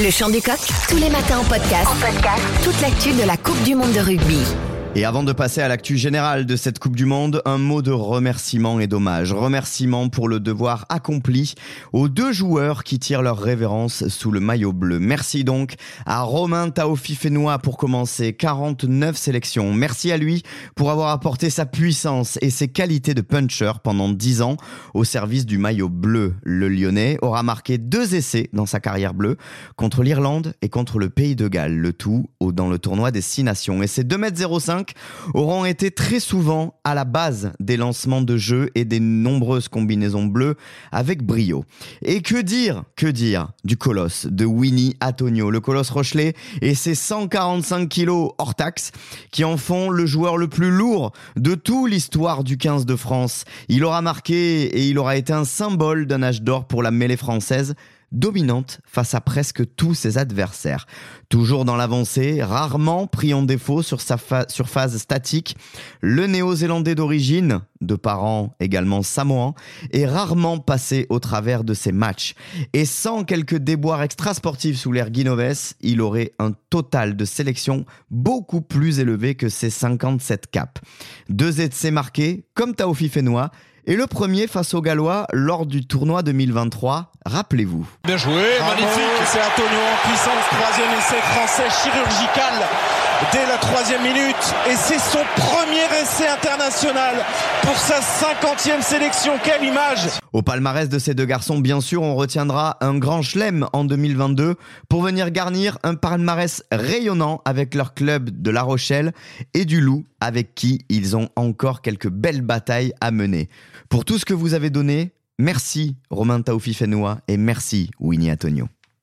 Le chant du coq, tous les matins en podcast. En podcast. Toute l'actu de la Coupe du Monde de rugby. Et avant de passer à l'actu générale de cette Coupe du Monde, un mot de remerciement et d'hommage. Remerciement pour le devoir accompli aux deux joueurs qui tirent leur révérence sous le maillot bleu. Merci donc à Romain Taofi-Fenois pour commencer 49 sélections. Merci à lui pour avoir apporté sa puissance et ses qualités de puncher pendant 10 ans au service du maillot bleu. Le Lyonnais aura marqué deux essais dans sa carrière bleue contre l'Irlande et contre le Pays de Galles, le tout dans le tournoi des 6 nations. Et c'est 2m05 auront été très souvent à la base des lancements de jeux et des nombreuses combinaisons bleues avec brio. Et que dire, que dire du colosse de Winnie Antonio, le colosse Rochelet et ses 145 kilos hors taxe qui en font le joueur le plus lourd de toute l'histoire du 15 de France. Il aura marqué et il aura été un symbole d'un âge d'or pour la mêlée française dominante face à presque tous ses adversaires. Toujours dans l'avancée, rarement pris en défaut sur sa surface statique, le néo-zélandais d'origine, de parents également samoans, est rarement passé au travers de ses matchs. Et sans quelques déboires extrasportifs sous l'air Guinoves, il aurait un total de sélection beaucoup plus élevé que ses 57 caps. Deux essais marqués, comme Taofi Fenois, et le premier face aux Gallois lors du tournoi 2023, rappelez-vous. Bien joué, magnifique. C'est Antonio en puissance, troisième essai français chirurgical dès la troisième minute et c'est son premier essai international pour sa cinquantième sélection. Quelle image Au palmarès de ces deux garçons, bien sûr, on retiendra un grand chelem en 2022 pour venir garnir un palmarès rayonnant avec leur club de La Rochelle et du Loup avec qui ils ont encore quelques belles batailles à mener. Pour tout ce que vous avez donné, merci Romain Taoufi Fenois et merci Winnie Antonio.